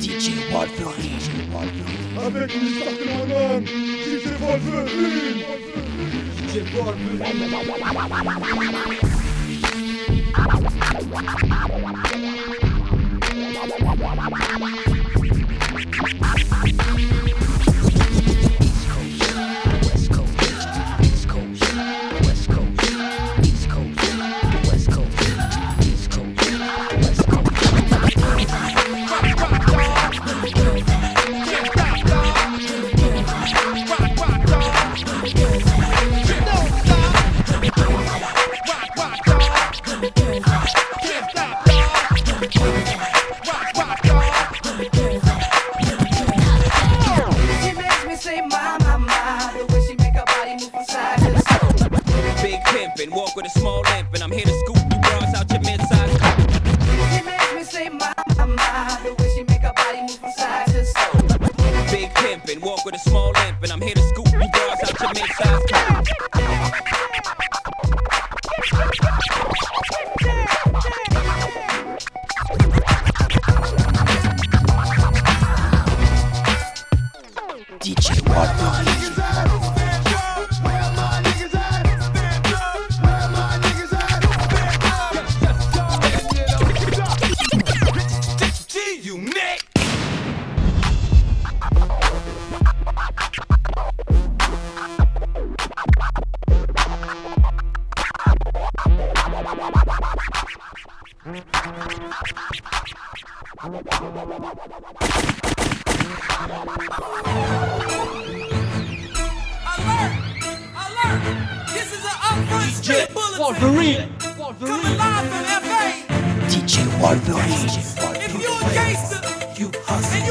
DJ Wolverine. Avec les starting One DJ Wolverine. DJ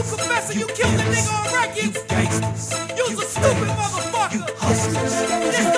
you confessing you killed the nigga on records. You You's a stupid motherfucker. You hustlers.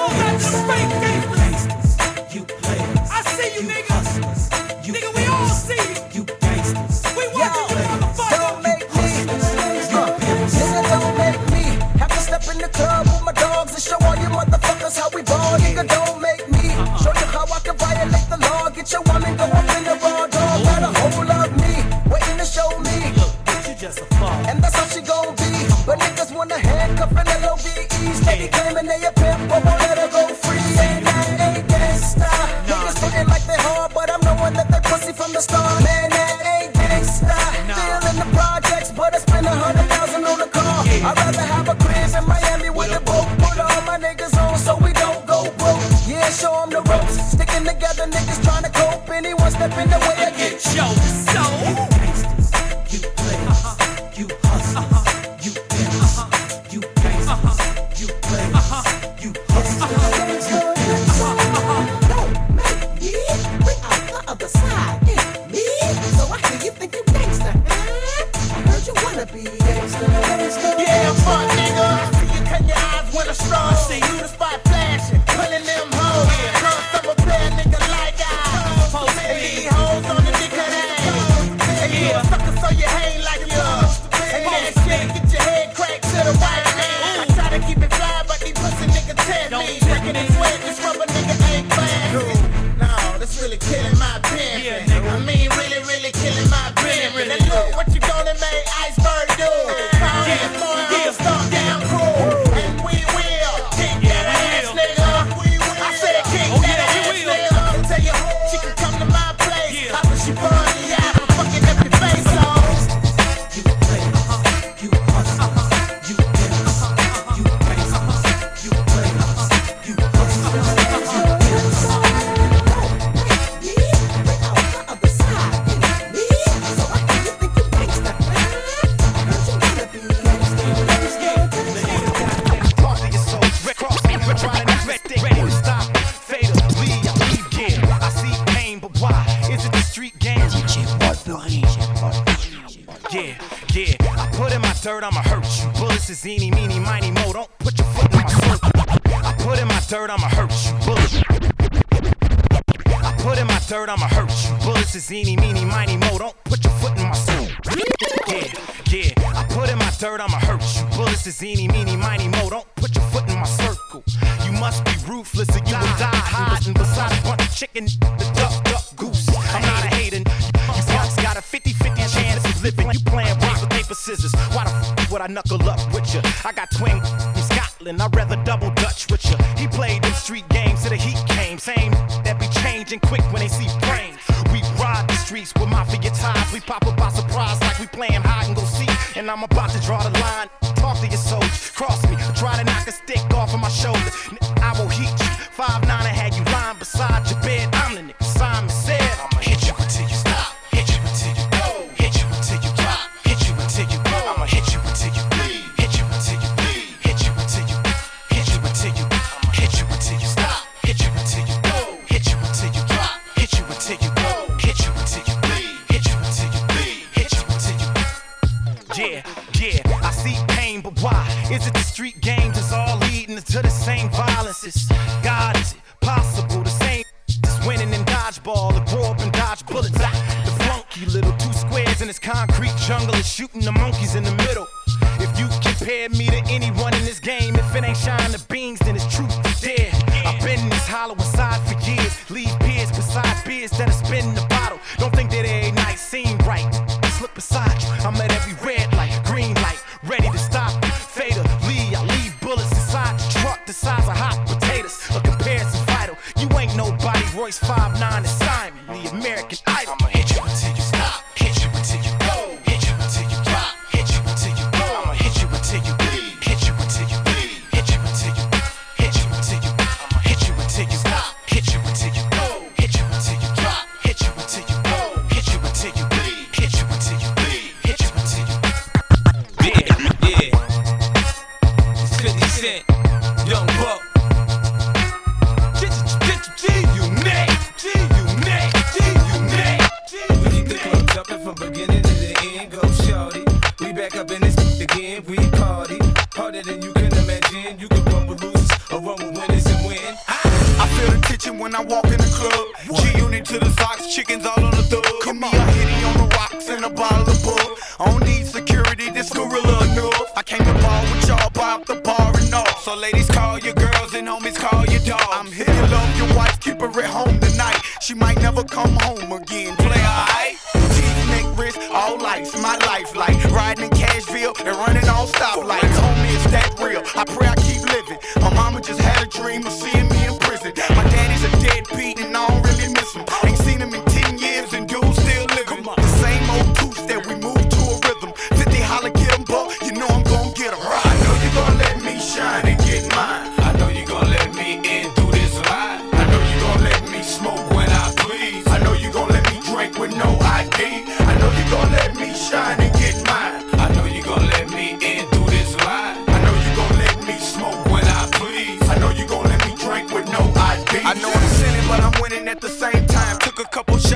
me to anyone in this game. If it ain't shine to be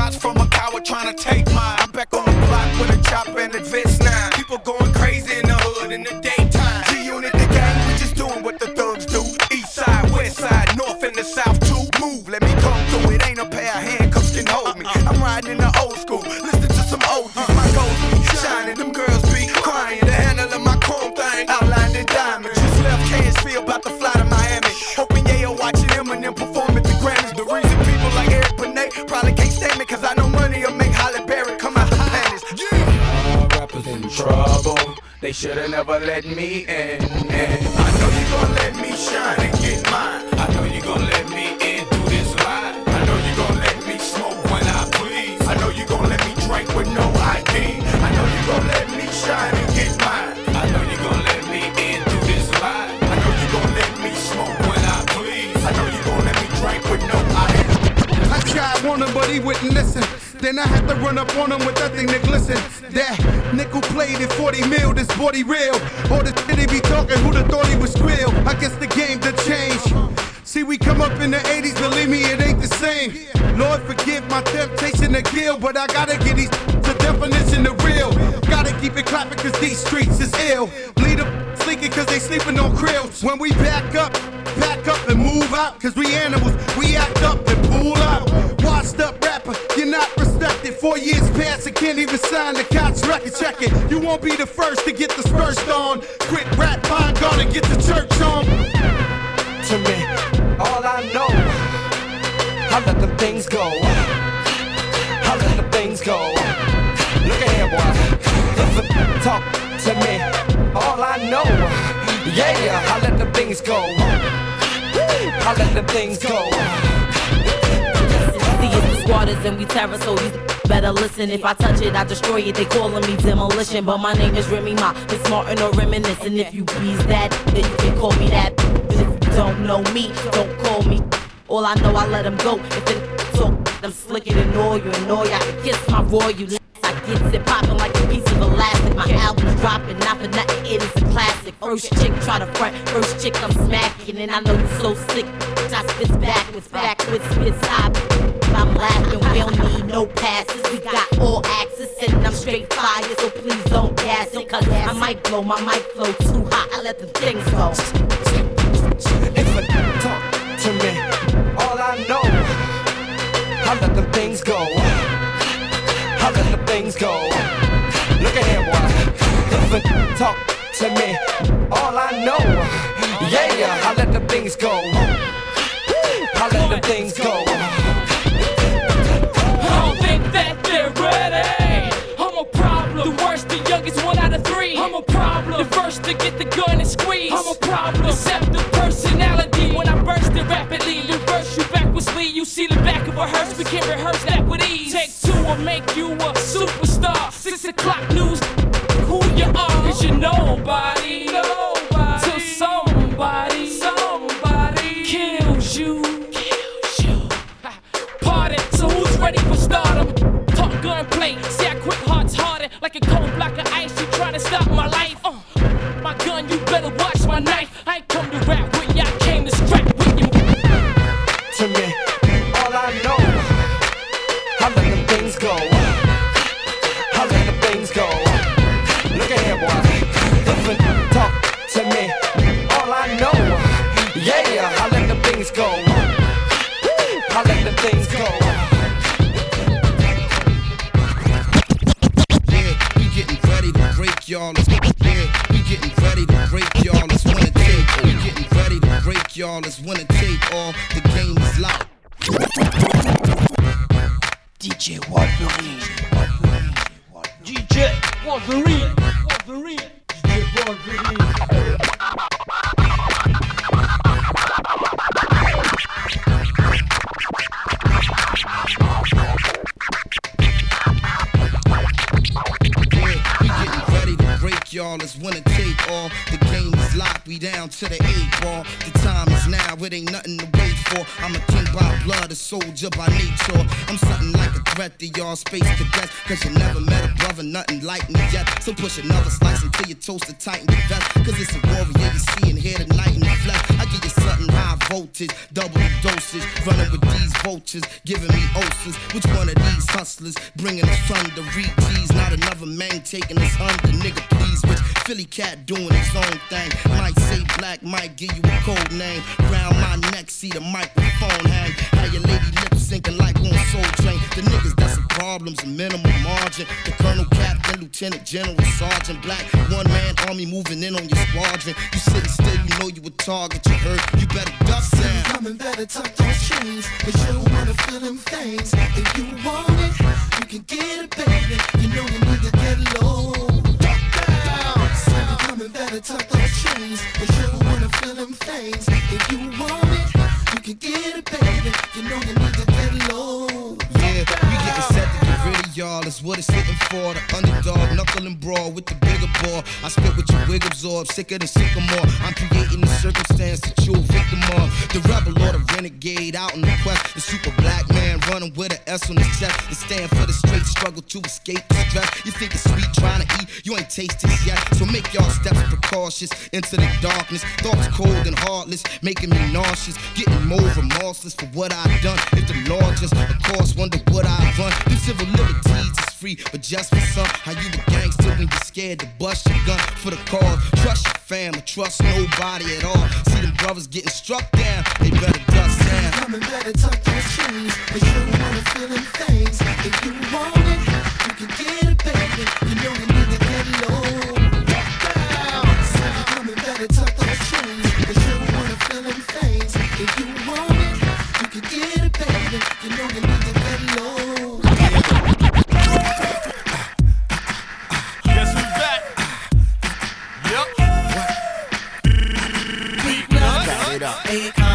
shots from a coward trying to take Shoulda never let me in. in. I know you gon' let me shine and get mine. I know you gon' let me in through this line. I know you gon' let me smoke when I please. I know you gon' let me drink with no ID. I know you gon' let me shine and get mine. I know you gon' let me in through this line. I know you gon' let me smoke when I please. I know you gon' let me drink with no ID. I tried warning, but he wouldn't listen. Then I had to run up on him with that thing that glisten. That Nickel plated, 40 mil, this body real. All the shit they be talking, who'd have thought he was real? I guess the game did change. See, we come up in the 80s, believe me, it ain't the same. Lord, forgive my temptation to kill, but I gotta get these to definition the real. Gotta keep it clapping, cause these streets is ill. Bleed them sleeking, cause they sleeping on krills. When we back up, back up and move out, cause we even sign the cops record. You won't be the first to get dispersed on. Quick rap, pine gone and get the church on. To me, all I know, I let them things go. I let them things go. Look at here, boy. If talk to me, all I know, yeah, I let the things go. I let the things go squatters and we terror, so these better listen. If I touch it, I destroy it. They calling me demolition, but my name is Remy Ma. It's Martin or reminiscing. If you bees that, then you can call me that. If you don't know me, don't call me. All I know, I let them go. If they talk, I'm slicker than oil. You annoy, I can kiss my royal. Gets it popping like a piece of elastic. My album's dropping, not for nothing, it is a classic. First chick try to front, first chick I'm smacking, and I know you're so sick. I spits backwards, backwards, spits high. I'm laughing, we don't need no passes. We got all access, and I'm straight fire, so please don't gas it. Cause I might blow, my mic flow too hot. I let the things go. If a talk to me, all I know, I let them things go. Let the things go. Look at here, boy. Talk to me, all I know, yeah, I let the things go. I let the things go. I don't think that they're ready. I'm a problem. The worst, the youngest one out of three. I'm a problem. The first to get the gun and squeeze. I'm a problem. Deceptive personality when I burst it rapidly. Reverse you backwardsly. You see the back of a hearse. We can rehearse that with ease. Take will make you a superstar. Six o'clock news. Who you are? Cause you're nobody. Nobody. Till somebody. Somebody kills you. Kills you. Party, so who's ready for stardom? Talk gunplay, see I quit hearts harder like a cold things go. I let the things go. Yeah, we getting ready to break y'all. Yeah, we getting ready to break y'all. Let's win a take. We getting ready to break y'all. Let's win a take. All soldier by nature. I'm something like a threat to y'all space cadets. Cause you never met a brother, nothing like me yet. So push another slice until you toast it tight in your vest. Cause it's a warrior you see and hear tonight in the flesh. I give you something high voltage, double dosage. Running with these vultures, giving me ulcers. Which one of these hustlers bringing us thunder? G's, not another man taking us under. Nigga, please, which Philly cat doing his own thing. General, sergeant, black. One man army moving in on your squadron. You sitting still, you know you a target. You heard, you better duck down. Coming better tuck those chains, cause you wanna feel them things. If you want it, you can get it, baby. You know you need to get low. Duck down. Coming better tuck those chains, cause you wanna feel them things. If you want it, you can get it, baby. You know you need to get low. Yeah, we getting set to get rid of y'all. That's what it's hitting for. The underdog, wig absorb, sicker than sycamore. I'm creating the circumstance that you're victim of. The rebel or the renegade out in the quest. The super black man running with an S on his chest. It stand for the straight struggle to escape the stress. You think it's sweet trying to eat, you ain't tasted it yet. So make y'all steps precautious into the darkness. Thoughts cold and heartless, making me nauseous. Getting more remorseless for what I've done. If the law just, of course, wonder what I've run. Them civil liberties free, but just for some. How you a gangster when you're scared to bust your gun for the cause? Trust your fam, or trust nobody at all. See them brothers getting struck down, they better dust down. Coming better tuck those chains, cause you wanna feel them things. If you want it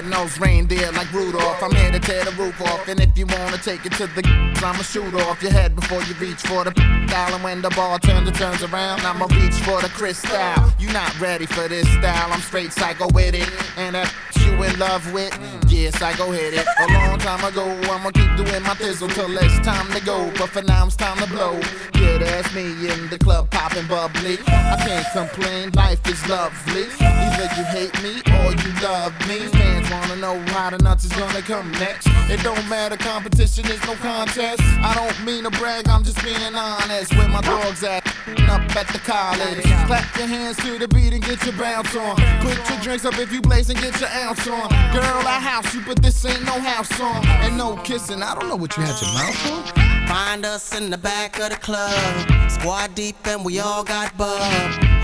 Red-nosed reindeer like Rudolph. I'm here to tear the roof off. And if you wanna take it to the I'ma shoot off your head before you reach for the dial. And when the it turns around, I'ma reach for the crystal. You not ready for this style. I'm straight psycho with it. And that you in love with? Yeah, psycho hit it. A long time ago, I'ma keep doing my thizzle till it's time to go. But for now, it's time to blow. Yeah, that's me in the club popping bubbly. I can't complain, life is lovely. Either you hate me or you love me. Fans wanna know how the nuts is gonna come next. It don't matter, competition is no contest. I don't mean to brag, I'm just being honest. Where my dogs at? Up at the college. Clap your hands to the beat and get your bounce on. Put your drinks up if you blaze and get your ounce on. Girl, I house you, but this ain't no house song. And no kissing, I don't know what you had your mouth on. Find us in the back of the club. Squad deep and we all got bub.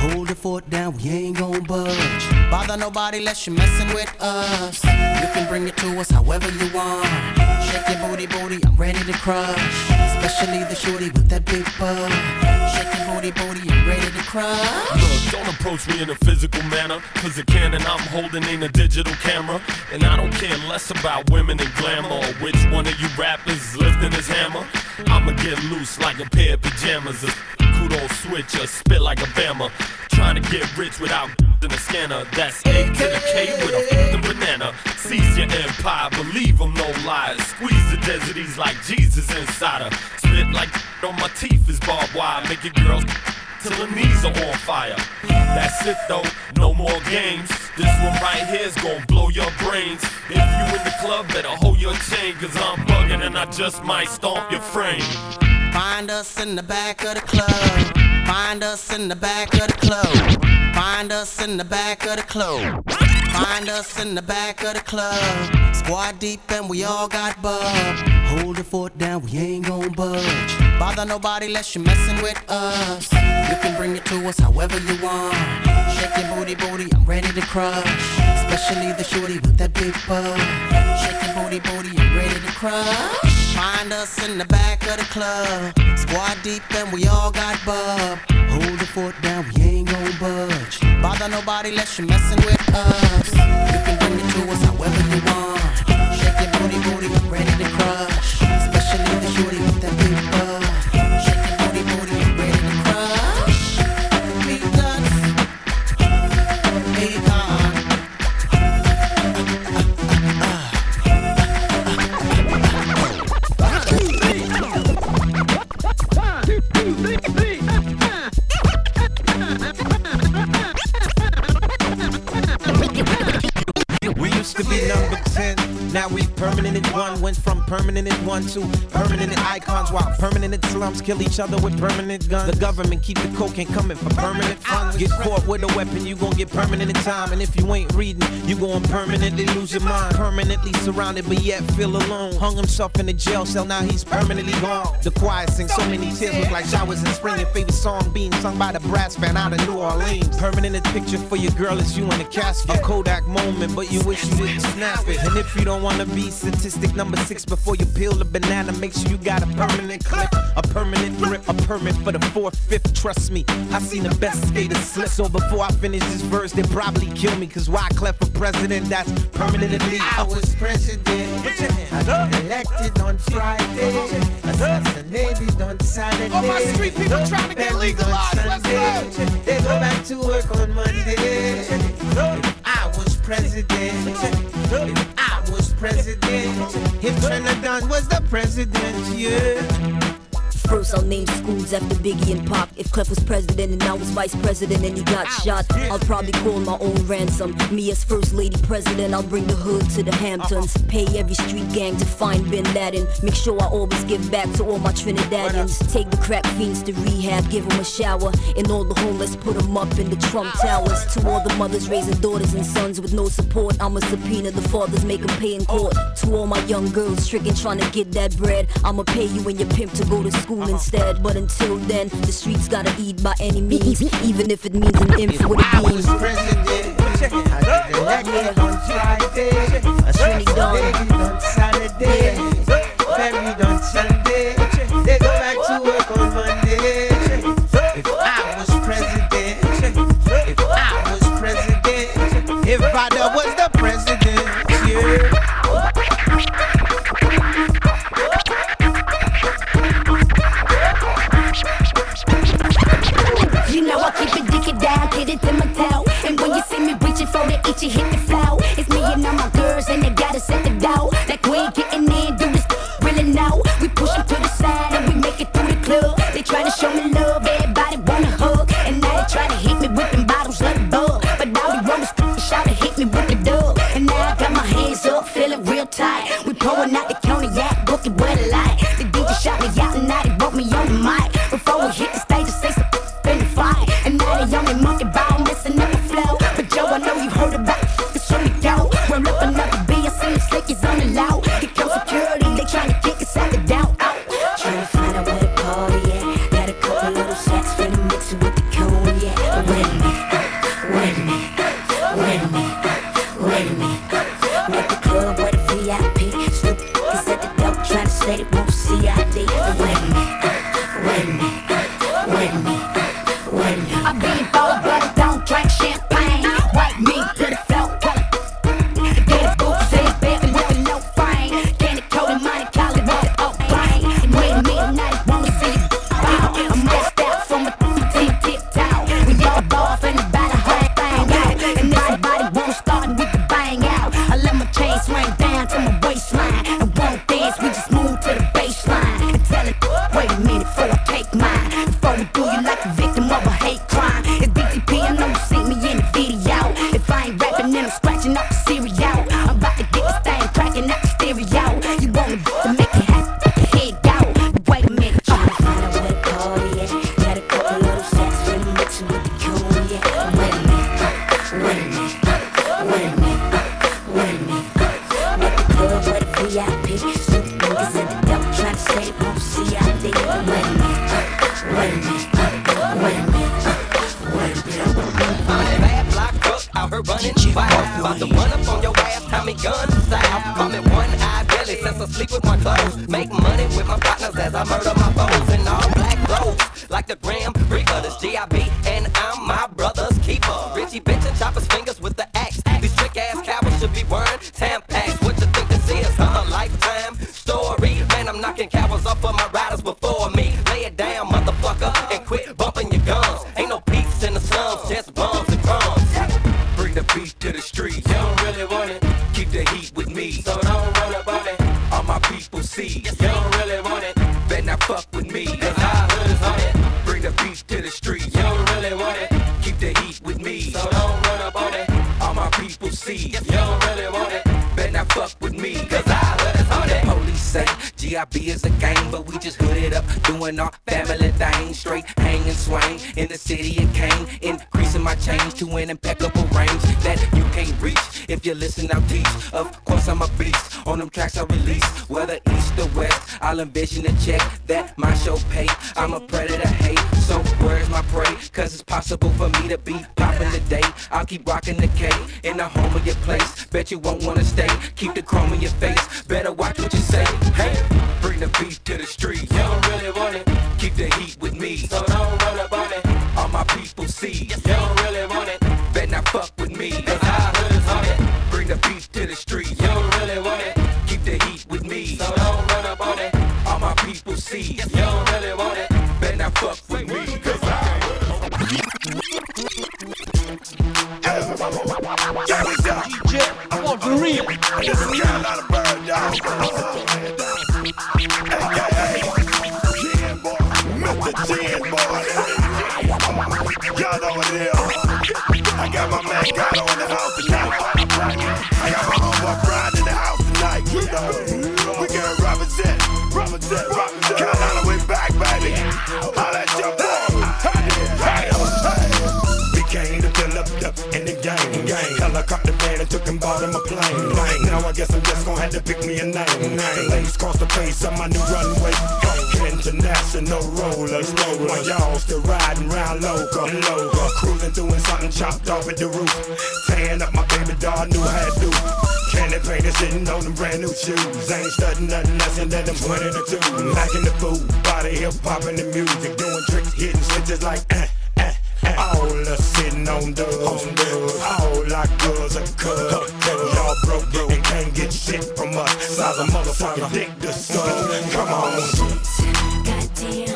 Hold the fort down, we ain't gon' budge. Bother nobody unless you're messing with us. You can bring it to us however you want. Shake your booty, booty, I'm ready to crush. Especially the shorty with that big butt. Shake your booty, booty, I'm ready to crush. Look, don't approach me in a physical manner. Cause the cannon I'm holding ain't a digital camera. And I don't care less about women and glamour. Which one of you rappers is lifting his hammer. I'ma get loose like a pair of pajamas. A kudo switch or spit like a bama. Trying to get rich without in the scanner. That's A to the K with a fucking banana. Seize your empire, believe 'em, no lies. Squeeze the deserties like Jesus inside her. Spit like on my teeth is barbed wire. Make your girls till her knees are on fire. That's it though, no more games. This one right here's gonna blow your brains. If you in the club, better hold your chain, cause I'm bugging and I just might stomp your frame. Find us in the back of the club. Find us in the back of the club. Find us in the back of the club. Find us in the back of the club. Squad deep and we all got bub. Hold the fort down, we ain't gon' budge. Bother nobody unless you're messing with us. You can bring it to us however you want. Shake your booty, booty, I'm ready to crush. Especially the shorty with that big butt. Shake your booty, booty, I'm ready to crush. Find us in the back of the club. Squad deep and we all got bub. Hold the fort down, we ain't gon' budge. Bother nobody unless you're messing with us. You can bring it to us however you want. Shake your booty, booty, ready to crush. Permanent at one two. permanent at icons, while permanent at slums kill each other with permanent guns. The government keep the cocaine coming for permanent funds. Get caught with a weapon, you gon' get permanent in time. And if you ain't reading, you gon' permanently lose your mind. Permanently surrounded, but yet feel alone. Hung himself in a jail cell, now he's permanently gone. The choir sings so many tears, look like showers in spring. Your favorite song being sung by the brass band out of New Orleans. Permanent picture for your girl is you in the casket. A Kodak moment, but you wish you didn't snap it. And if you don't wanna be statistic number six before you peel the banana, make sure you got a permanent clip, a permanent grip, a permit for the fourth, fifth. Trust me, I seen the best skaters slip. So before I finish this verse, they probably kill me. Cause why clap for president? That's permanently. I was president. Hands up. Elected on Friday. Uh-huh. Assassinated uh-huh. on Saturday. All my street people trying to get legalized. Let's go. They go uh-huh. back to work on Monday. I was president. I was president. If Trinidad was the president, yeah. First, I'll name schools after Biggie and Pac. If Clef was president and I was vice president and he got shot, I'll probably call my own ransom. Me as first lady president, I'll bring the hood to the Hamptons. Pay every street gang to find Bin Laden. Make sure I always give back to all my Trinidadians. Take the crack fiends to rehab, give them a shower. And all the homeless, put them up in the Trump Towers. To all the mothers raising daughters and sons with no support, I'm a subpoena. The fathers make them pay in court. To all my young girls stricken trying to get that bread, I'ma pay you and your pimp to go to school school instead. But until then, the streets gotta eat by any means, even if it means an imp with a beam. I was on Friday. I Trinidad on Saturday. Ferried on Sunday. They go back to work on Monday. I'll envision a check that my show pay. I'm a predator, hate. So where's my prey? Cause it's possible for me to be popping today. I'll keep rocking the K in the home of your place. Bet you won't wanna stay. Keep the chrome in your face. Better watch what you say. real. had to pick me a name. The lace cost the face on my new runway. International rollers, roller. My y'all still riding round local, local. Cruising through and something chopped off at the roof. Tearing up my baby doll, new hat do. Candy painted sitting on them brand new shoes. Ain't studying nothing less than them 20 to 2. Lacking the food, body hip popping the music. Doing tricks, hitting switches like eh. All sitting on dubs, all our girls are cubs. Y'all broke, broke and can't get shit from us. Size a motherfucking dick to suck. Come on. Goddamn,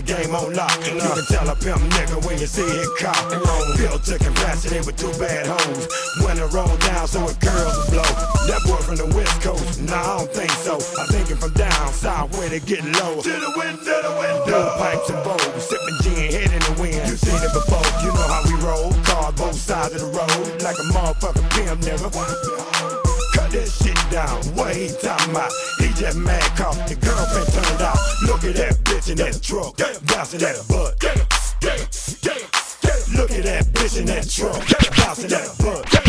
the game on lock. You can tell a pimp nigga when you see it cop. Built to capacity with two bad hoes. When it roll down so it curls and blow. That boy from the west coast, nah I don't think so. I think it from down south where they get low. To the wind, to the window. Uh. pipes and bowls, sipping gin, head in the wind. You seen it before, you know how we roll. Cars both sides of the road, like a motherfucking pimp nigga. That shit down. What he talking about? He just mad cause the girlfriend turned out. Look at that bitch in that truck, bouncing that butt. Look at that bitch in that truck, bouncing that butt.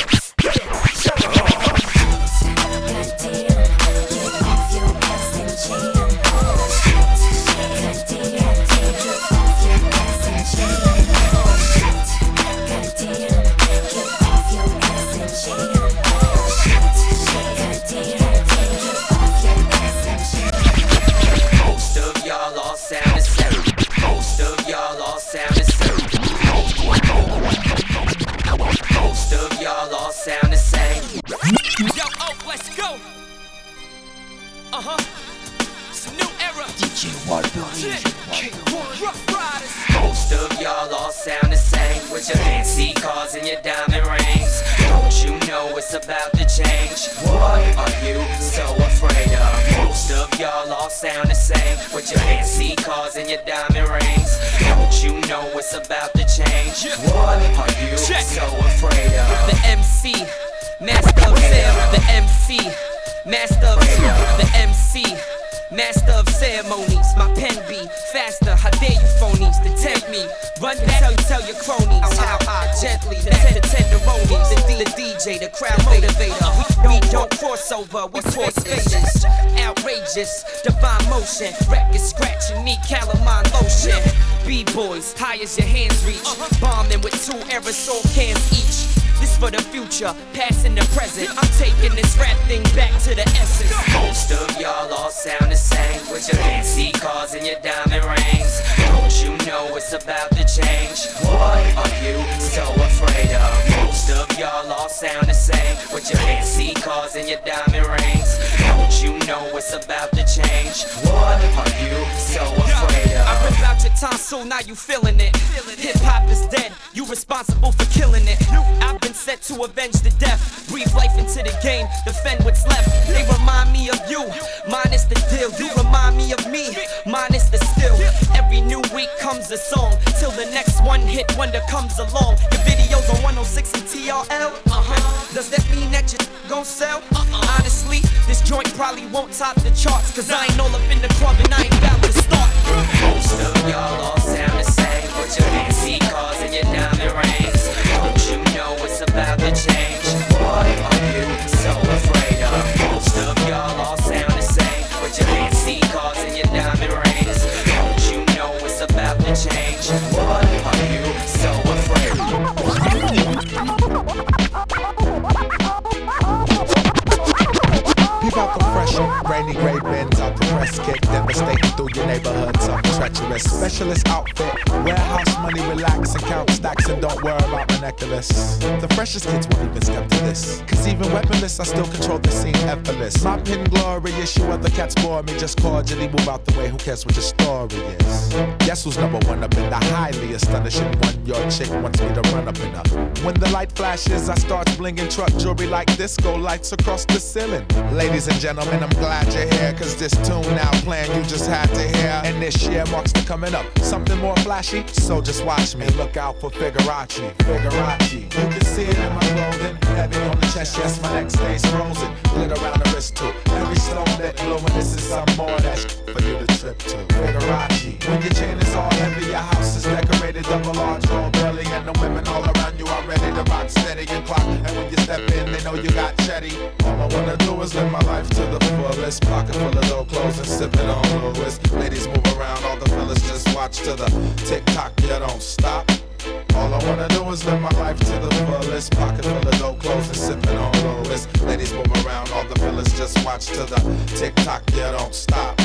Master of ceremonies. My pen be faster. How dare you phonies to tempt me? Run back, tell, tell your cronies how I gently the tender tenderonies. The, D- the DJ, the crowd motivator. We, we don't cross over, we cross faces. Outrageous, divine motion. Record scratch, you need calamine lotion. B-boys, high as your hands reach. Bombing with two aerosol cans each. This for the future, past and the present. I'm taking this rap thing back to the essence. Most of y'all all sound the same with your fancy cars and your diamond rings. Don't you know it's about to change? What are you so afraid of? Most of y'all all sound the same with your fancy cars and your diamond rings. Don't you know it's about to change? What are you so afraid of? Your tonsil, now you feeling it. Hip hop is dead, you responsible for killing it. I've been set to avenge the death. Breathe life into the game, defend what's left. They remind me of you, minus the deal. You remind me of me, minus the still. Every new week comes a song, till the next one hit wonder comes along. Your videos on 106 and TRL, uh huh. Does that mean that you gon' sell? Uh-uh. Honestly, this joint probably won't top the charts, cause I ain't all up in the club and I ain't about to start. Most of y'all all sound the same with your fancy cars and your diamond rings. Don't you know it's about to change? What are you neighborhood, treacherous. Specialist outfit, warehouse money, relax and count stacks and don't worry about my necklace. The freshest kids won't even step to this, cause even weaponless, I still control the scene effortless. My pin glorious, you other cats bore me, just cordially move out the way, who cares what your story is? Guess who's number one up in the highly astonishing one? Your chick wants me to run up in her. When the light flashes, I start blinging truck jewelry like disco lights across the ceiling. Ladies and gentlemen, I'm glad you're here, cause this tune now playing you just had to hear. And this year marks the coming up. Something more flashy, so just watch me. Look out for Figarachi, Figarachi. You can see it in my clothing, heavy on the chest, yes, my neck stays frozen. Glitter around the wrist too. Every stone that glowing, this is some more that's for you to trip to. Figarachi. When your chain is all heavy, your house is decorated double large, all belly, and the women all around you are ready to to rock steady and clock. And when you step in, they know you got chetty. All I wanna do is live my life to the fullest. Pocket full of dough clothes and sipping on Louis. Ladies move around, all the fellas just watch to the tick tock, you don't stop. All I wanna do is live my life to the fullest. Pocket full of dope clothes and sipping on Louis. Ladies move around, all the fellas just watch to the tick tock, you don't stop.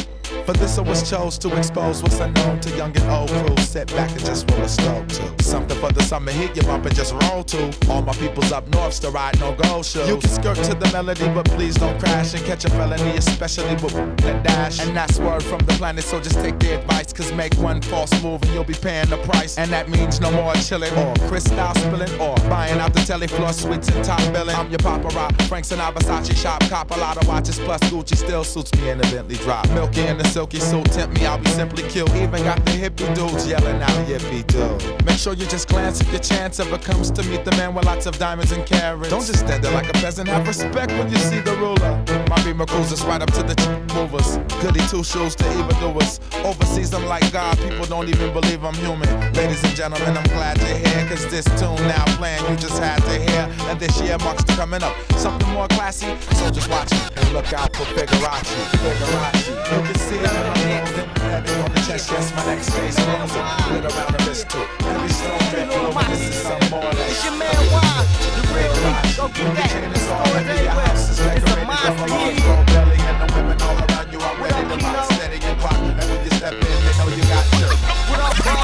For this I was chose to expose what's unknown to young and old crew. Sit back and just roll a stroke to something for the summer hit you bump and just roll to. All my peoples up north still ride no gold shoes. You can skirt to the melody, but please don't crash and catch a felony, especially with that dash. And that's word from the planet, so just take the advice. Cause make one false move and you'll be paying the price. And that means no more chilling or crystal spilling or buying out the telly floor and top billing. I'm your papa rock, Frank Sinatra, Versace shop, cop a lot of watches plus Gucci still suits me in the Bentley drop. Milky in the silky suit, tempt me, I'll be simply killed. Even got the hippie dudes yelling out yippee do. Make sure you just glance if your chance ever comes to meet the man with lots of diamonds and carats. Don't just stand there like a peasant, have respect when you see the ruler. My beamer cruises right up to the ch- movers. Goody two shoes to evildoers. Overseas, I'm like God, people don't even believe I'm human. Ladies and gentlemen, I'm glad you're here, cause this tune now playing you just had to hear. And this year marks the coming up. Something more classy, so just watch it and look out for Figarachi. Figarachi, see it on the nose, heavy on the chest, yes, my next face rolls it. Lit around the wrist too. Every stone that glowing, this is some more like It's your man Y, the real one. Go get that. Stores everywhere. It's a monster hit. belly and the women all around you are ready to rock steady and clock. And when you step in, they know you got shirt. What up, bro?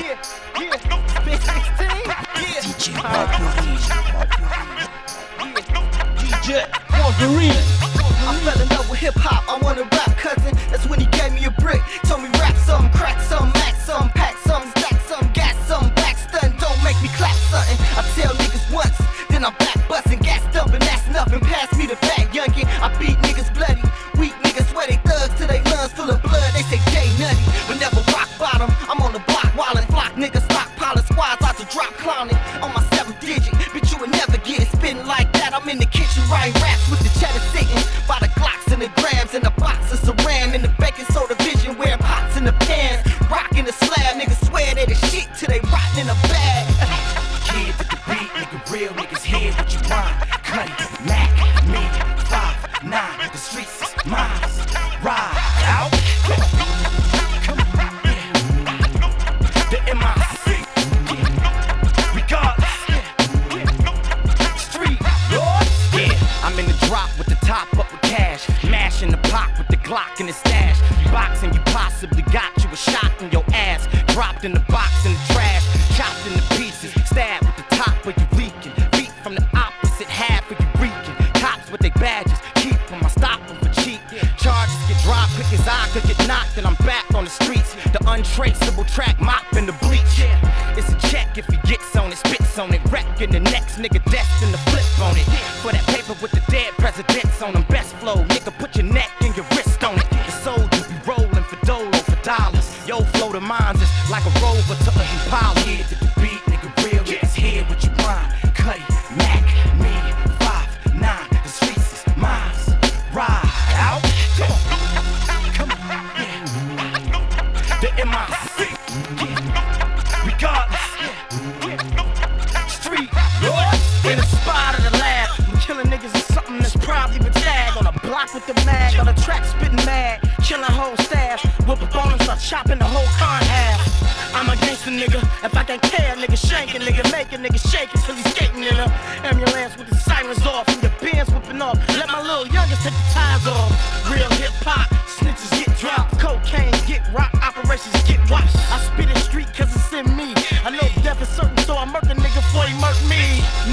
Yeah, yeah. Big 16? Yeah. DJ DJ Wolverine. I fell in love with hip hop. I want to rap, cousin. That's when he gave me a brick. Told me rap some, crack some, max some, pack some, stack some, gas some, back stun. Don't make me clap something. I tell niggas once, then I'm back busting, gas dumping. That's nothing. Pass me the bag, youngin. I beat niggas bloody. Weak niggas swear they thugs till they lungs full of blood. They say gay nutty, but never rock bottom. I'm on the block, wallin', flock niggas stockpiling squads out to drop clowning on my seventh digit. Bitch, you would never get it spitting like that. I'm in the kitchen writing raps with the cheddar sitting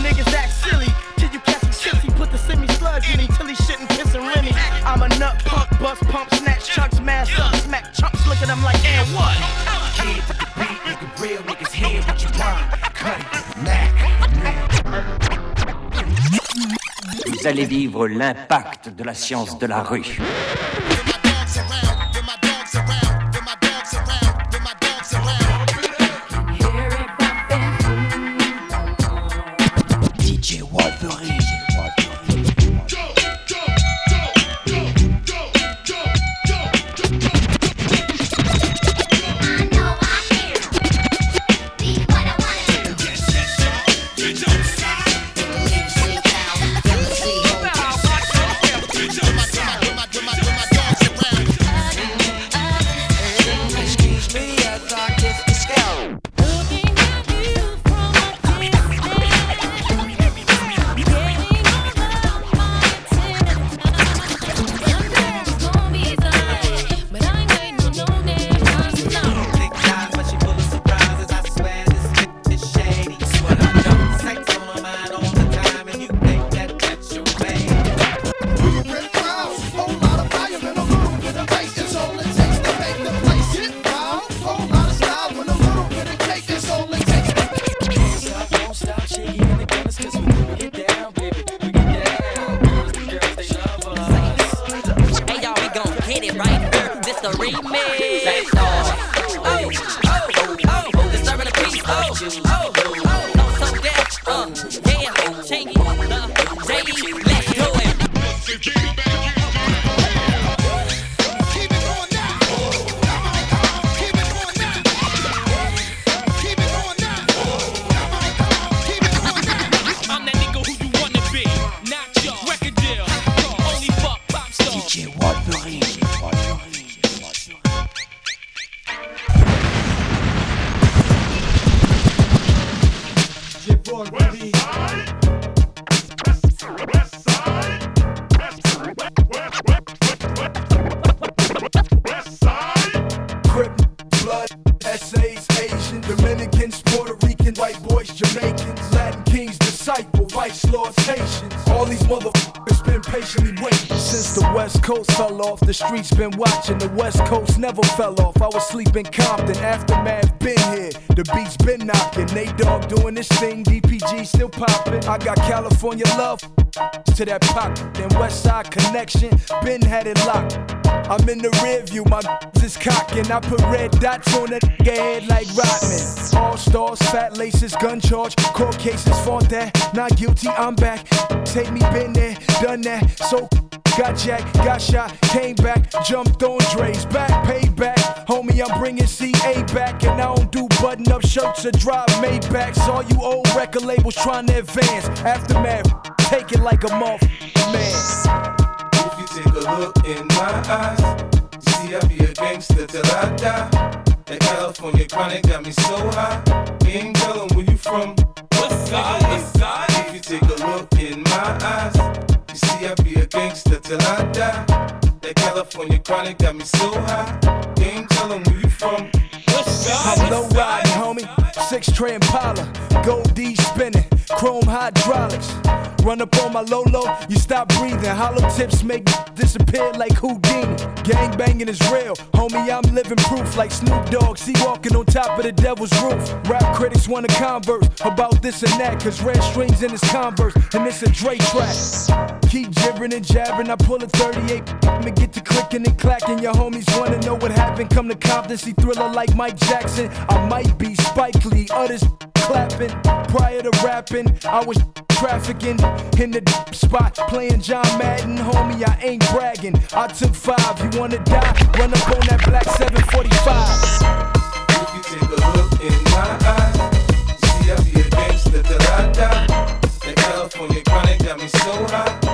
Niggas act silly till you catch him chips. He put the semi sludge in him till he shitting piss and Remy. I'm a nut punk, bust pump, snatch chunks, mash up, smack chumps, look at them like, and what? Kid the beat, nigga, real niggas hear what you want? Cuddy, Mac, Vous allez vivre l'impact de la science de la rue. Streets been watching. The West Coast never fell off. I was sleeping Compton, aftermath been here. The beats been knocking. Nate Dogg doing this thing, DPG still popping. I got California love to that pocket. Then West Side connection, been had it locked. I'm in the rear view, my is cocking. I put red dots on that head like Rodman. All stars, fat laces, gun charge, court cases, fought that. Not guilty, I'm back. Take me, been there, done that. So got jacked, got shot, came back, jumped on Dre's back, payback. Homie, I'm bringing CA back, and I don't do button up shirts or drive Maybachs. All you old record labels trying to advance. Aftermath, take it like a moth, man. If you take a look in my eyes, you see I be a gangster till I die. That California chronic got me so high. Ain't tellin' where you from. What's side? What's side? If you take a look in my eyes, see I be a gangster till I die. That California chronic got me so high. Ain't tellin' where you from. I'm low riding, homie. Six tray Impala, gold D spinning, chrome hydraulics. Run up on my Lolo, you stop breathing. Hollow tips make disappear like Houdini. Gang banging is real, homie. I'm living proof like Snoop Dogg. See walking on top of the devil's roof. Rap critics wanna converse about this and that, cause red strings in his converse, and it's a Dre track. Keep jibbering and jabbering, I pull a 38 and get to clicking and clacking. Your homies wanna know what happened. Come to Compton, see thriller like Mike Jackson. I might be Spike Lee, others clapping. Prior to rapping, I was trafficking in the deep spot, playing John Madden. Homie, I ain't bragging. I took five. You wanna die? Run up on that black 745. If you take a look in my eyes, see I be a gangster till I die. That California chronic got me so high.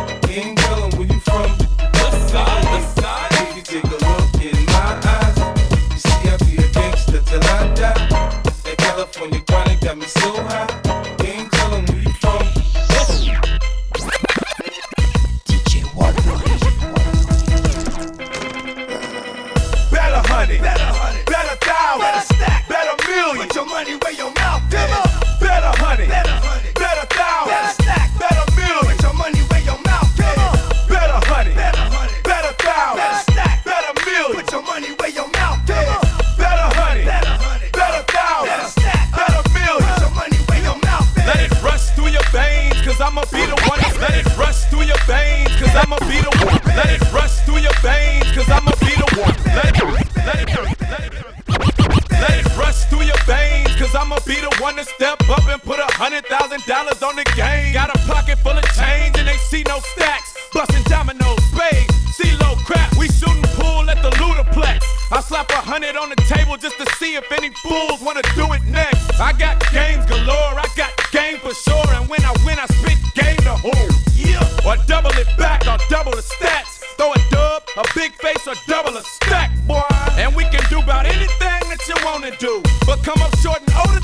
One to step up and put a hundred thousand dollars on the game. Got a pocket full of change and they see no stacks. Busting dominoes, spades, CeeLo crap. We shooting pool at the Ludaplex. I slap a hundred on the table just to see if any fools wanna do it next. I got games galore, I got game for sure, and when I win, I spit game the whole. Yeah, or double it back, or double the stats. Throw a dub, a big face, or double a stack, boy. And we can do about anything that you wanna do, but come up short and older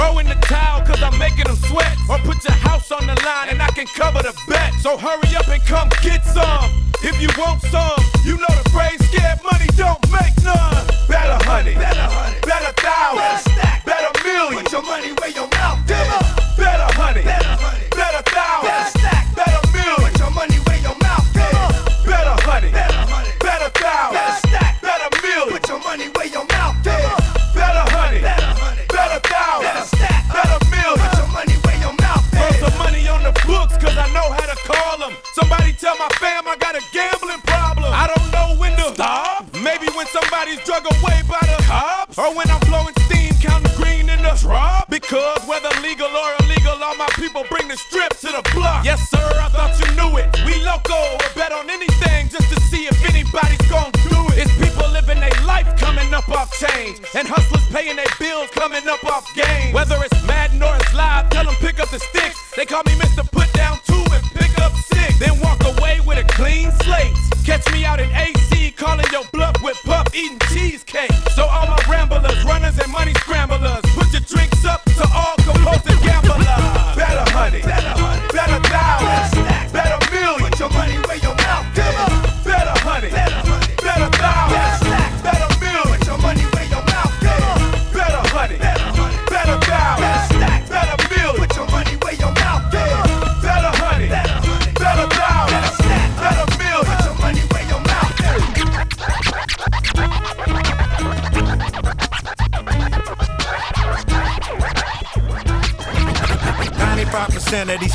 Throw in the towel, cause I'm making them sweat, or put your house on the line and I can cover the bet. So hurry up and come get some. If you want some, you know the phrase scared money don't make none. Better honey, better honey, better thousand, better stack, better million. Put your money where your mouth is. Better honey, better honey, better thousand, got a gambling problem. I don't know when to stop. Maybe when somebody's drug away by the cops. Or when I'm blowing steam, counting green in the drop. Because whether legal or illegal, all my people bring the strip to the block. Yes, sir, I thought you knew it. We loco, we bet on anything just to see if anybody's gonna do it. It's people living their life coming up off change. And hustlers paying their bills coming up off game. Whether it's Madden or it's live, tell them pick up the sticks. They call me Mr. Put Down 2 clean. Catch me out in AC, calling your bluff with puff, eating cheesecake. So all my ramblers, runners, and money scramblers,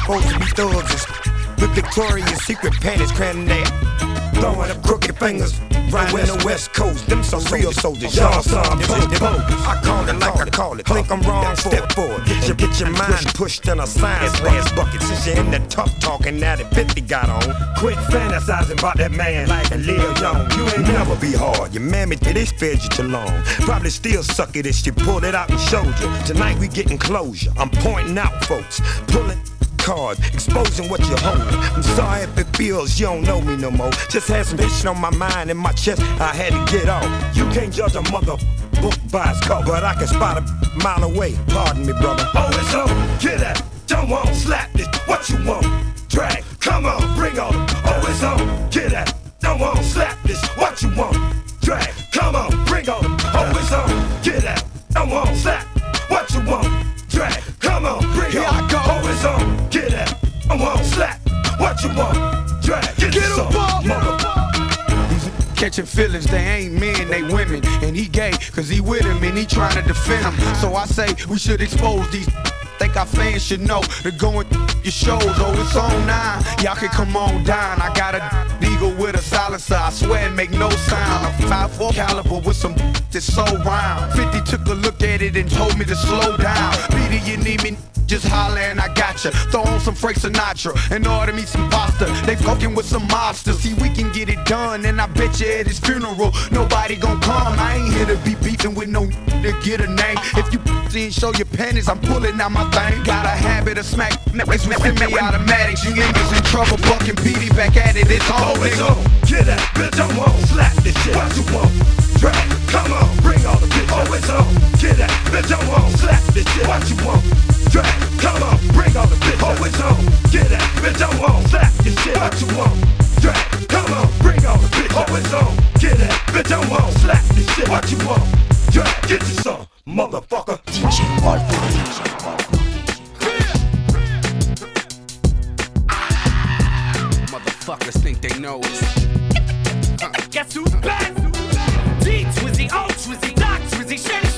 supposed to be thugs with Victoria's Secret panties cramming there. Throwing up crooked fingers. Right in the West Coast, them some real soldiers. Y'all some bogus. I call it like I call it. Think I'm wrong, for step forward. Get your, get your mind pushed in a science last bucket. Since you're in the tough talking now that 50 got on. Quit fantasizing about that man like a Lil Young. You ain't never be hard. Your mammy did this fed you too long. Probably still suck it if she pulled it out and showed you. Tonight we getting closure. I'm pointing out folks. Pulling exposing what you're holding. I'm sorry if it feels you don't know me no more. Just had some bitch on my mind and my chest, I had to get off. You can't judge a mother book by its cover, but I can spot a mile away. Pardon me, brother. Oh, it's on, get that. Don't want, oh, slap this, what you want? Drag, come on, bring on. Oh, it's on, get that. Don't want, slap this, what you want? Drag, come on, bring on. Oh, it's on, get that. Don't want, slap, what you want? Drag, come on, bring Here on. I go. It's on, get that. I want, slap, what you want? Drag, get, Get some, Bob. motherfucker. Catching feelings, they ain't men, they women. And he gay, cause he with him and he trying to defend him. So I say we should expose these. Think our fans should know to go and your shows. Oh, it's on nine. Y'all can come on down. I got a eagle with a silencer. I swear it make no sound. A 5 caliber with some that's so round. 50 took a look at it and told me to slow down. Peter, you need me. Just holler and I gotcha. Throw on some Frank Sinatra and order me some pasta. They fucking with some mobsters. See, we can get it done. And I bet you at his funeral, nobody gon' come. I ain't here to be beefing with no to get a name. If you ain't show your panties, I'm pulling out my thing. Got a habit of smack niggas with semi-automatics. You niggas in trouble, bucking Petey back at it. It's on, Oh, it's on, get that. Bitch, I want, slap this shit. What you want? Drag, come on, bring all the bitch. Oh, it's on, get that. Bitch, I want, slap this shit. What you want? Drag, come on, bring all the bitch. Oh, it's on, get that. Bitch, I want, slap this shit. What you want? Drag, come on, bring all the bitch. Oh, it's on, get that. Bitch, I want, slap this shit. What you want? Drag, get you some, motherfucker. DJ Paul DJ Paul Motherfuckers think they know us. Guess who's back? D, Twizzy, O, Twizzy, Doc, Twizzy, Shady,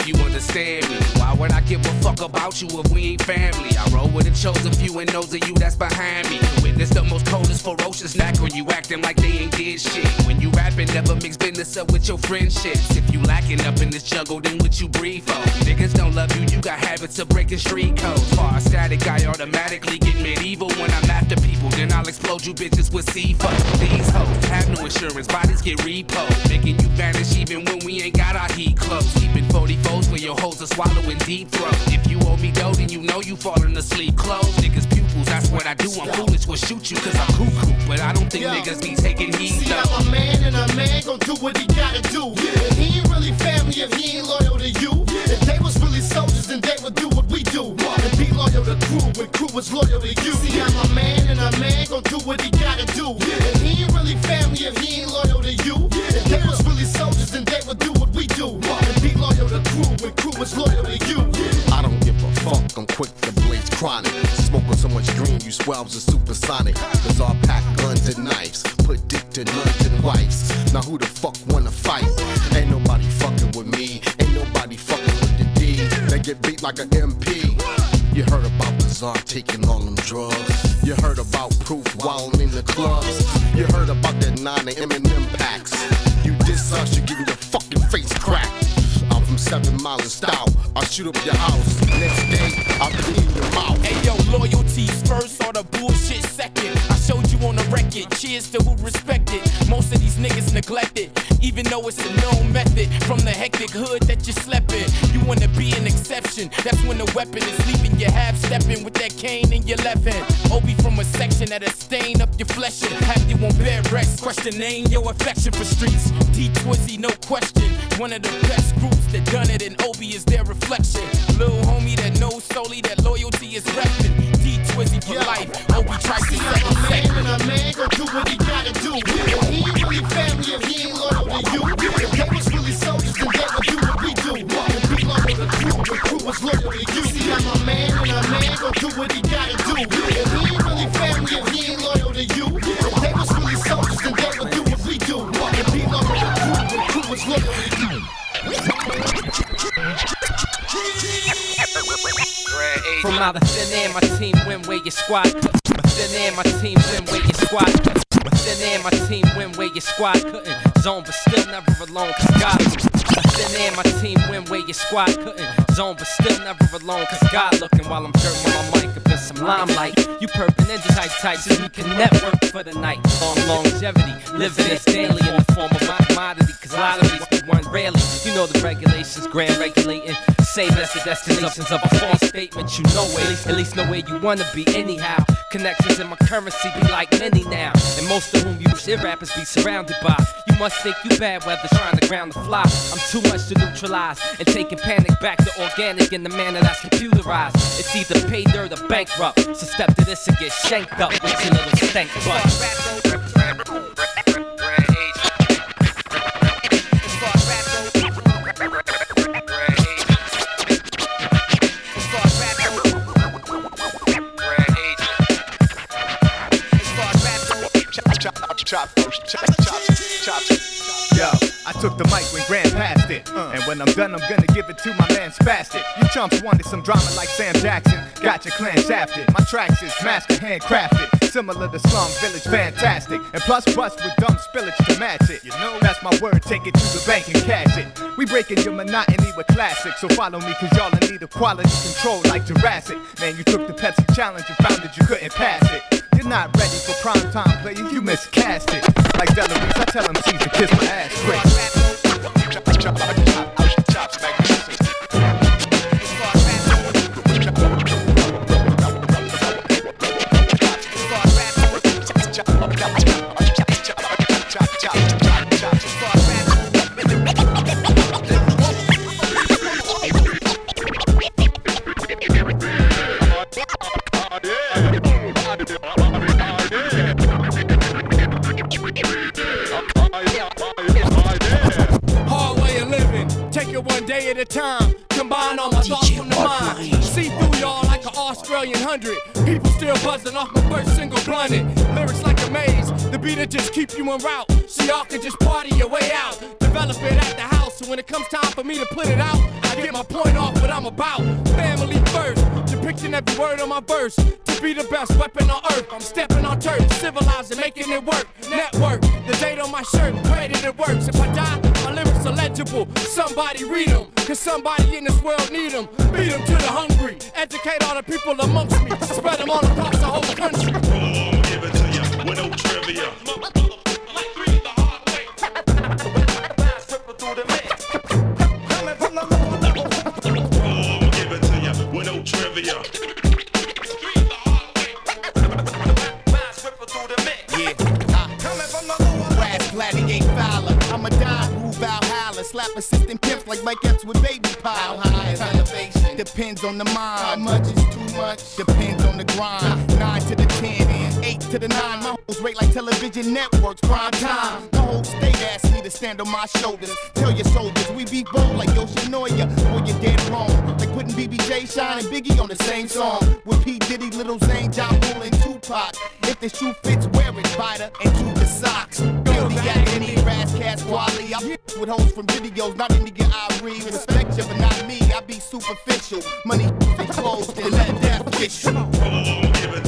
if you understand me. I give a fuck about you if we ain't family? I roll with a chosen few and those of you that's behind me. Witness the most coldest, ferocious knack when you acting like they ain't did shit. When you rapping, never mix business up with your friendships. If you lacking up in this jungle, then what you breathe for? Niggas don't love you, you got habits of breaking street codes. Far static, I automatically get medieval when I'm after people. Then I'll explode you bitches with C4. These hoes have no insurance, bodies get repo. Making you vanish even when we ain't got our heat close. Keeping 44s where your hoes are swallowing deep If you owe me dough, then you know you falling asleep close. Niggas pupils, that's what I do. I'm foolish, will shoot you cause I'm cuckoo. But I don't think Yo. niggas be taking heed See, though. I'm a man and a man gon' do what he gotta do. And he ain't really family if he ain't loyal to you. If they was really soldiers, then they would do what we do. And be loyal to crew when crew was loyal to you. See, I'm a man and a man gon' do what he gotta do. And he ain't really family if he ain't loyal to you. If they was really soldiers, then they would do what we do. And be loyal to when crew was loyal to you. I don't give a fuck, I'm quick to blaze chronic. Smoking so much green, you swells are supersonic. Cause all pack guns and knives, put dick to nuns and wives. Now who the fuck wanna fight? Ain't nobody fucking with me, ain't nobody fucking with the D. They get beat like an MP. You heard about Bizarre taking all them drugs. You heard about proof while I'm in the clubs. You heard about that 9 and Eminem packs. You diss us, you give me the fucking face crack. Seven miles style. I'll shoot up your house. Next day, I'll be in your mouth. Hey yo, loyalty's first or the bullshit second. I showed you on the record. Cheers to who respected. Most of these niggas neglected, even though it's a known method. From the hectic hood that you slept in, wanna be an exception. That's when the weapon is leaving you half stepping with that cane in your left hand. Obie from a section that'll stain up your flesh and have you on bed rest. Questioning your affection for streets. D Twizzy, no question. One of the best groups that done it, and Obie is their reflection. Little homie that knows solely that loyalty is reppin'. D Twizzy for life. Obie Trice to set a man and a man go do what he gotta do. He ain't really family if he ain't loyal to you. To you. See, I'm a man and a man go do what he gotta do. If he ain't really family if he ain't loyal to you. They was really soldiers, they would do what we do. And be loyal to crew, the crew was loyal to you. From out of thin air, my team win where your squad. Thin air, my team win where your squad. Thin air, my team win where your squad couldn't. Zone, but still never alone, cause God. Thin air, my team win where your squad couldn't. Zone, but still never alone, cause God looking while I'm jerking my some limelight. You perp ninja type types, so you can network for the night. Long longevity, living this daily in the form of my commodity, cause lotteries be won rarely. You know the regulations, grand regulating. Same as the destinations of a false statement. You know it, at least, at least know where you wanna be anyhow. Connections in my currency be like many now. And most of whom you shit rappers be surrounded by. You must think you bad weather trying to ground the fly. I'm too much to neutralize and taking panic back to organic in the manner that's computerized. It's either pay dirt or bankrupt. So step to this and get shanked up with your little stank butt. Yo, I took the mic when Grant passed it. And when I'm done, I'm gonna give it to my man Spastic. You chumps wanted some drama like Sam Jackson. Got your clan shafted. My tracks is master handcrafted. Similar to Slum Village, fantastic. And plus, bust with dumb spillage to match it. You know, that's my word. Take it to the bank and cash it. We breaking your monotony with classics. So follow me, cause y'all in need of quality control like Jurassic. Man, you took the Pepsi challenge and found that you couldn't pass it. You're not ready for prime time, player. You miscast it. Like Delarose, I tell C's to kiss my ass quick. Hard day at a time. Combine all my thoughts from the mind. See through y'all like an Australian hundred. People still buzzing off my first single blunted. Lyrics like a maze, the beat that just keep you en route. So y'all can just party your way out. Develop it at the house. So when it comes time for me to put it out, I get my point off what I'm about. Family first, depicting every word on my verse. To be the best weapon on earth, I'm stepping on turf, civilizing, making it work. Network, the date on my shirt, that it works. If I die, lyrics are legible. Somebody read them, cause somebody in this world need them. Beat them to the hungry, educate all the people amongst me, spread them all across the whole country. Give it to you with no trivia. Give it to you with no trivia. Brass gladiate fowler. I'm a dime groove Valhalla. Slap assistant pimps like Mike Epps with baby power. How high is elevation? Depends on the mind. How much is too much? Depends on the grind. Nine to the ten eight to the nine. My hoes rate like television networks. Prime time. The whole state asked me to stand on my shoulders. Tell your soldiers we be bold like Yoshinoya. Or you're dead wrong. Like putting BBJ, Shyne, and Biggie on the same song. With P. Diddy, Little Zane, John Bull, and Tupac. If the shoe fits, wear it, Spider, and to the socks. Build the agony, Raz, Cass, Wally. I with hoes from videos, not in nigga I read. Respect you, but not me. I be superficial. Money and clothes, and let that fish. Give it to you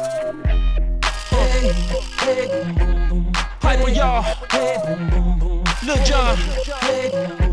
Hyper y'all. Lil Jon.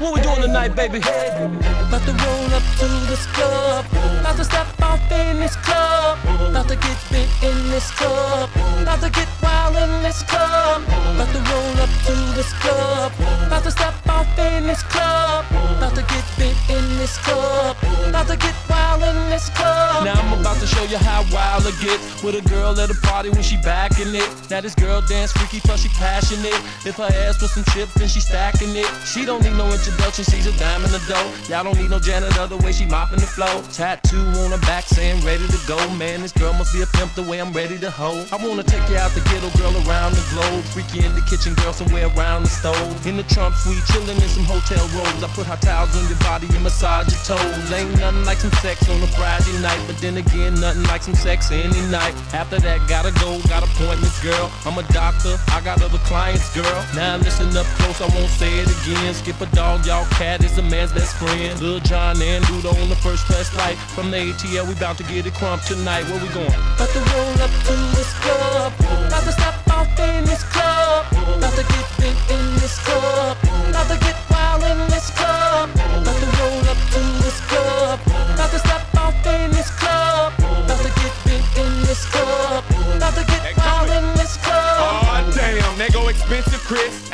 What we doing tonight, baby? About to roll up to this club. About to step off in this club. About to get big in this club. About to get wild in this club. About to roll up to this club. About to step off in this club. About to get big in this club. About to get wild in this club. Now I'm about to show you how wild it gets with a girl at a party when she back in it. Now this girl dance freaky plus she passionate. If her ass with some chips, then she stacking it. She don't need no introduction, she's a dime in the dough. Y'all don't need no janitor the way she mopping the floor. Tattoo on her back saying ready to go. Man, this girl must be a pimp the way I'm ready to hoe. I wanna take you out the ghetto girl around the globe. Freaky in the kitchen girl somewhere around the stove. In the Trump suite, chilling in some hotel robes. I put hot towels on your body and massage your toes. Ain't nothing like some sex on a Friday night, but then again, nothing like some sex any night. After that, gotta go, got appointments, girl. I'm a doctor, I got other clients, girl. Now listen up close, I won't say it again. Skip a dog, y'all cat is a man's best friend. Lil Jon and Luda on the first class flight. From the ATL, we bout to get it crunk tonight. Where we going? About to roll up to this club. About to step off in this club. About to get big in this club. About to get wild in this club.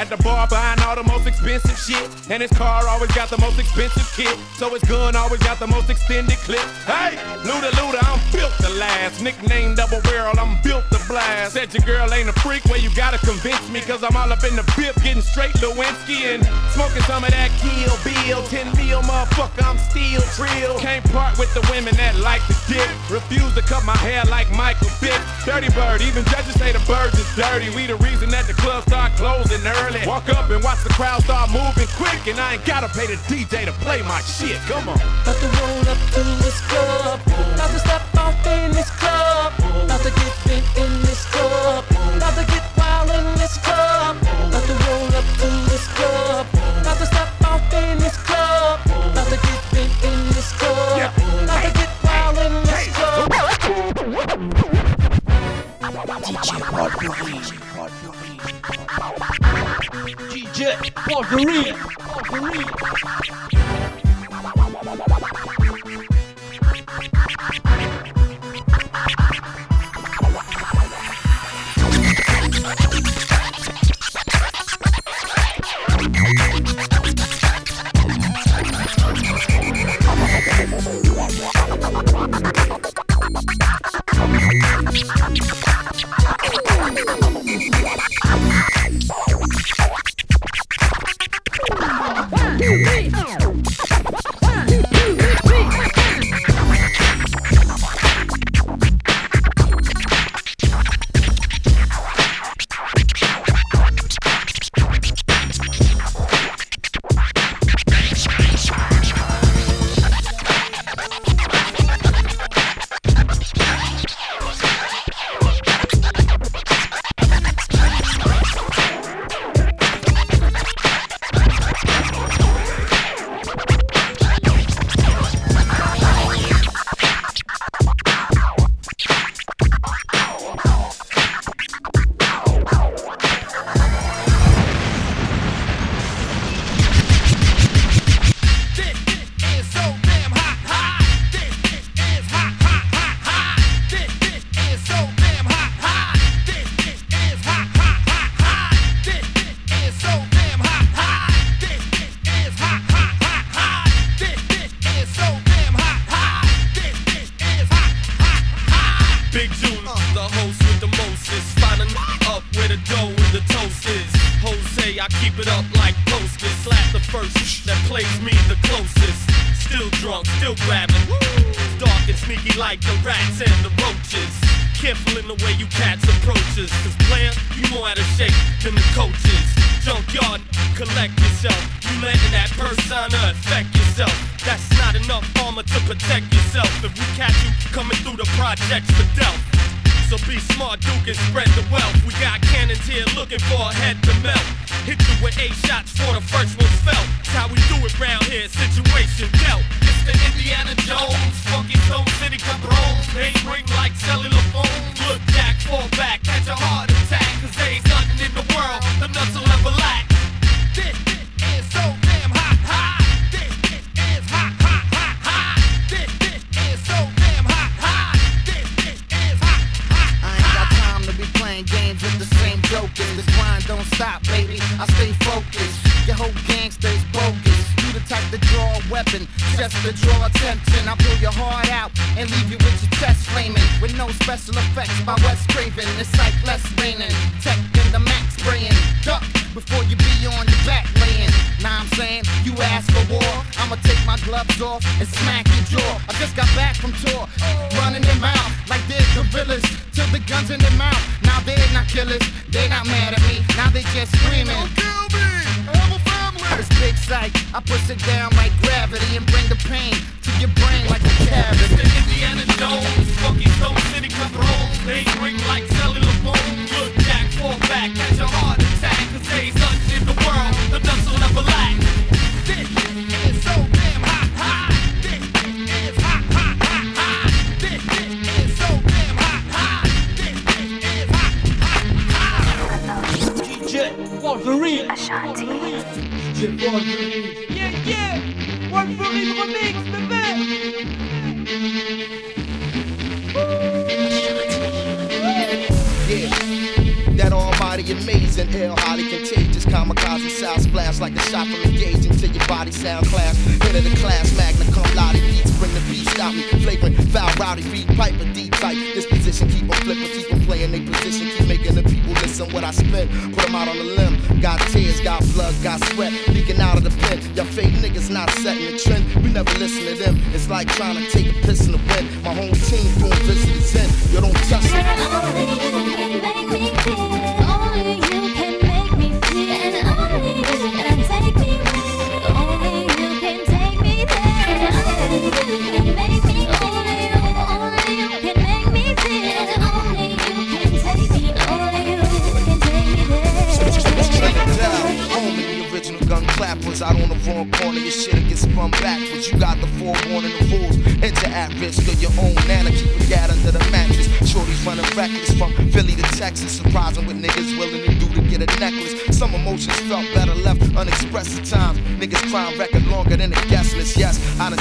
At the bar buying all the most expensive shit. And his car always got the most expensive kit. So his gun always got the most extended clip. Hey, Luda Luda, I'm built to last. Nickname double barrel, I'm built to blast. Said your girl ain't a freak, well you gotta convince me. Cause I'm all up in the bip, getting straight Lewinsky and smoking some of that Kill Bill. 10 mil, motherfucker, I'm still trill. Can't part with the women that like to dip. Refuse to cut my hair like Michael Vick. Dirty bird, even judges say the birds is dirty. We the reason that the club start closing early. Walk up and watch the crowd start moving quick, and I ain't gotta pay the DJ to play my shit. Come on. About to roll up to this club. About to step off in this club. About to get big in this club. About to get DJ Wolverine. Wolverine. facts surprising what niggas willing to do to get a necklace. Some emotions felt better left unexpressed at times. Niggas crime record longer than a guest list. Yes, I done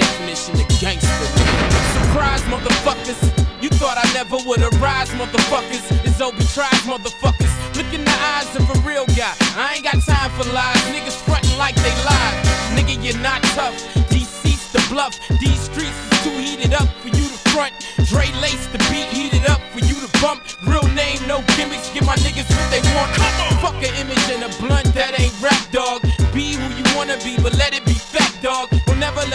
definition of gangster. Surprise, motherfuckers. You thought I never would arise, motherfuckers. It's Obie Trice, motherfuckers. Look in the eyes of a real guy. I ain't got time for lies. Niggas frontin' like they lied. Nigga, you're not tough. Deceased the bluff. These streets is too heated up for you to front. Dre lace the beat, heated up for you to bump. Real name, no gimmicks. Give my niggas what they want. Come on. Fuck an image and a blunt that ain't rap, dog. Be who you wanna be, but let it be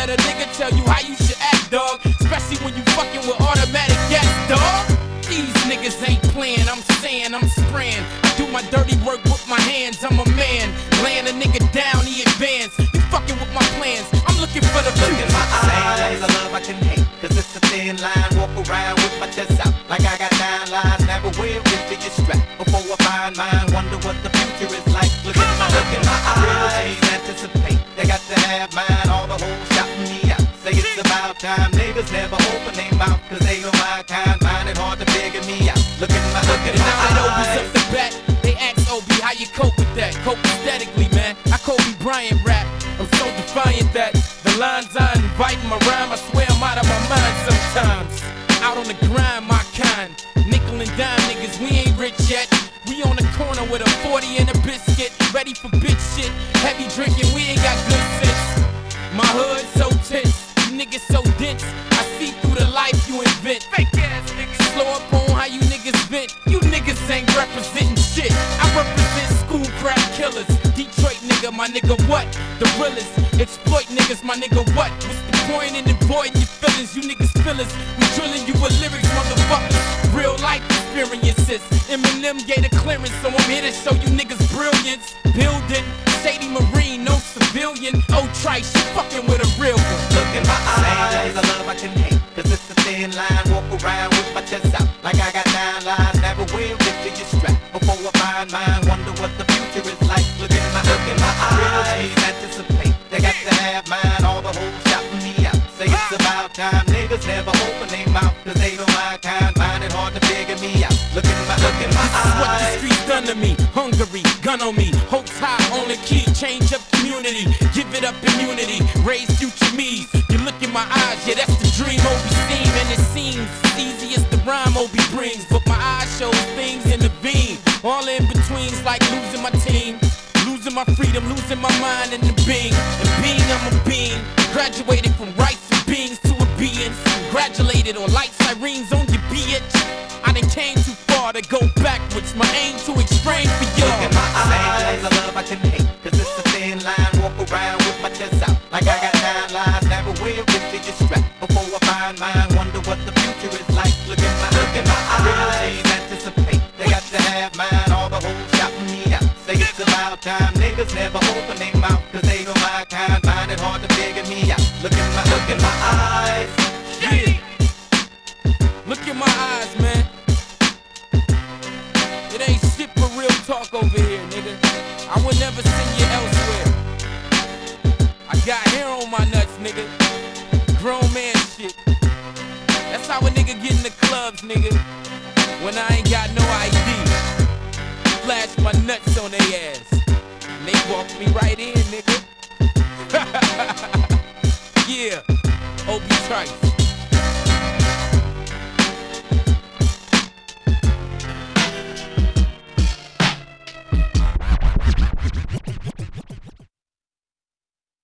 let a nigga tell you how you should act, dog. Especially when you fucking with automatic gas, dog. These niggas ain't playing, I'm saying, I'm spraying. I do my dirty work with my hands, I'm a man. Laying a nigga down, he advance. You fucking with my plans, I'm looking for the Look in my eyes, I love I can hate. Cause it's a thin line, walk around cope with that. Cope aesthetically, man. I Kobe Bryant rap. I'm so defiant that the lines I invite in my rhyme, I swear I'm out of my mind sometimes. Out on the grind, my kind. Nickel and dime niggas, we ain't rich yet. We on the corner with a 40 and a biscuit. Ready for bitch my nigga, what? The realest. Exploit niggas, my nigga, what? What's the point in avoiding your feelings? You niggas feelings. We drilling you with lyrics, motherfuckers. Real life experiences. Eminem gave the clearance, so I'm here to show you niggas brilliance. Building, Shady Marine, no civilian. Oh, trice, you fucking with a real one. Look in my eyes, I love I can hate. Cause it's a thin line, time, niggas never open their mouth. Cause they know my kind, find it hard to figure me out. Look in my, look in my This is what the streets done to me. Hungary, gun on me. Hopes high on the key. Change up community. Give it up immunity. Raise future me's. You look in my eyes, yeah, that's the dream Obie seem. And it seems easy as the rhyme Obie brings. But my eyes show things in the beam. All in betweens like losing my team. Losing my freedom, losing my mind in the being. And being, I'm a being. Graduated from Congratulated on light sirens on your bitch. I done came too far to go backwards. Nigga. When I ain't got no ID. Flash my nuts on their ass. And they walk me right in, nigga. yeah. Obie Trice.